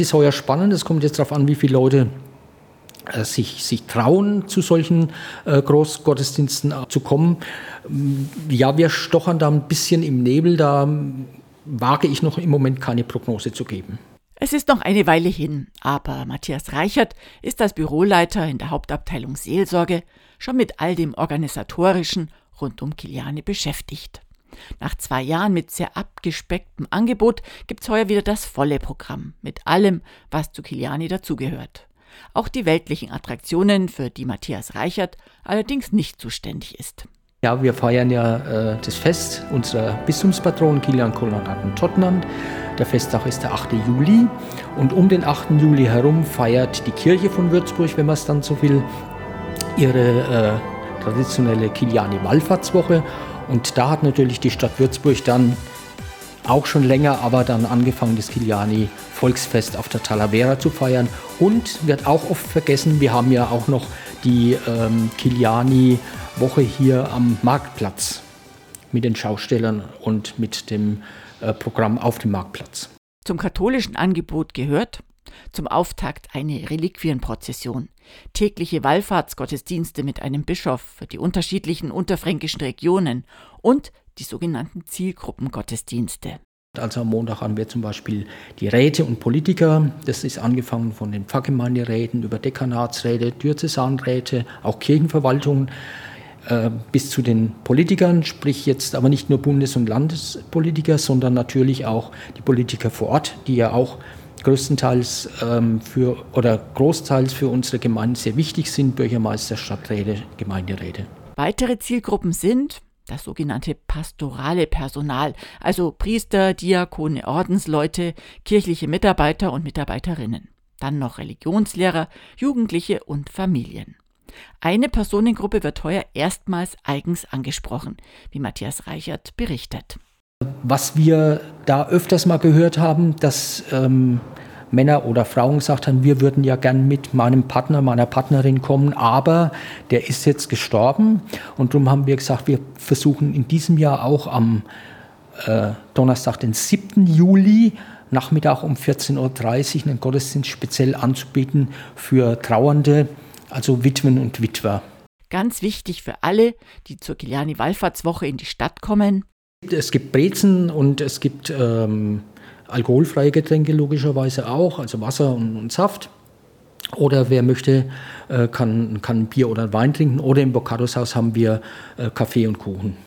Ist heuer spannend. Es kommt jetzt darauf an, wie viele Leute äh, sich, sich trauen, zu solchen äh, Großgottesdiensten zu kommen. Mm, ja, wir stochern da ein bisschen im Nebel. Da wage ich noch im Moment keine Prognose zu geben. Es ist noch eine Weile hin, aber Matthias Reichert ist als Büroleiter in der Hauptabteilung Seelsorge schon mit all dem Organisatorischen rund um Kiliane beschäftigt. Nach zwei Jahren mit sehr abgespecktem Angebot gibt's heuer wieder das volle Programm mit allem, was zu Kiliani dazugehört. Auch die weltlichen Attraktionen, für die Matthias Reichert allerdings nicht zuständig ist. Ja, wir feiern ja äh, das Fest unserer Bistumspatron Kilian Kolonnaten Tottenham. Der Festtag ist der 8. Juli und um den 8. Juli herum feiert die Kirche von Würzburg, wenn man es dann so will, ihre äh, traditionelle Kiliani-Wallfahrtswoche und da hat natürlich die Stadt Würzburg dann auch schon länger, aber dann angefangen, das Kiliani Volksfest auf der Talavera zu feiern. Und wird auch oft vergessen, wir haben ja auch noch die ähm, Kiliani Woche hier am Marktplatz mit den Schaustellern und mit dem äh, Programm auf dem Marktplatz. Zum katholischen Angebot gehört zum Auftakt eine Reliquienprozession, tägliche Wallfahrtsgottesdienste mit einem Bischof für die unterschiedlichen unterfränkischen Regionen und die sogenannten Zielgruppengottesdienste. Also am Montag haben wir zum Beispiel die Räte und Politiker. Das ist angefangen von den Pfarrgemeinderäten über Dekanatsräte, Diözesanräte, auch Kirchenverwaltungen äh, bis zu den Politikern, sprich jetzt aber nicht nur Bundes- und Landespolitiker, sondern natürlich auch die Politiker vor Ort, die ja auch größtenteils ähm, für oder großteils für unsere Gemeinde sehr wichtig sind, Bürgermeister, Stadträte, Gemeinderäte. Weitere Zielgruppen sind das sogenannte pastorale Personal, also Priester, Diakone, Ordensleute, kirchliche Mitarbeiter und Mitarbeiterinnen. Dann noch Religionslehrer, Jugendliche und Familien. Eine Personengruppe wird heuer erstmals eigens angesprochen, wie Matthias Reichert berichtet. Was wir da öfters mal gehört haben, dass ähm, Männer oder Frauen gesagt haben, wir würden ja gern mit meinem Partner, meiner Partnerin kommen, aber der ist jetzt gestorben. Und darum haben wir gesagt, wir versuchen in diesem Jahr auch am äh, Donnerstag, den 7. Juli, Nachmittag um 14.30 Uhr einen Gottesdienst speziell anzubieten für Trauernde, also Witwen und Witwer. Ganz wichtig für alle, die zur Kiliani Wallfahrtswoche in die Stadt kommen. Es gibt Brezen und es gibt ähm, alkoholfreie Getränke logischerweise auch, also Wasser und, und Saft. Oder wer möchte, äh, kann, kann Bier oder Wein trinken. Oder im Bocados Haus haben wir äh, Kaffee und Kuchen.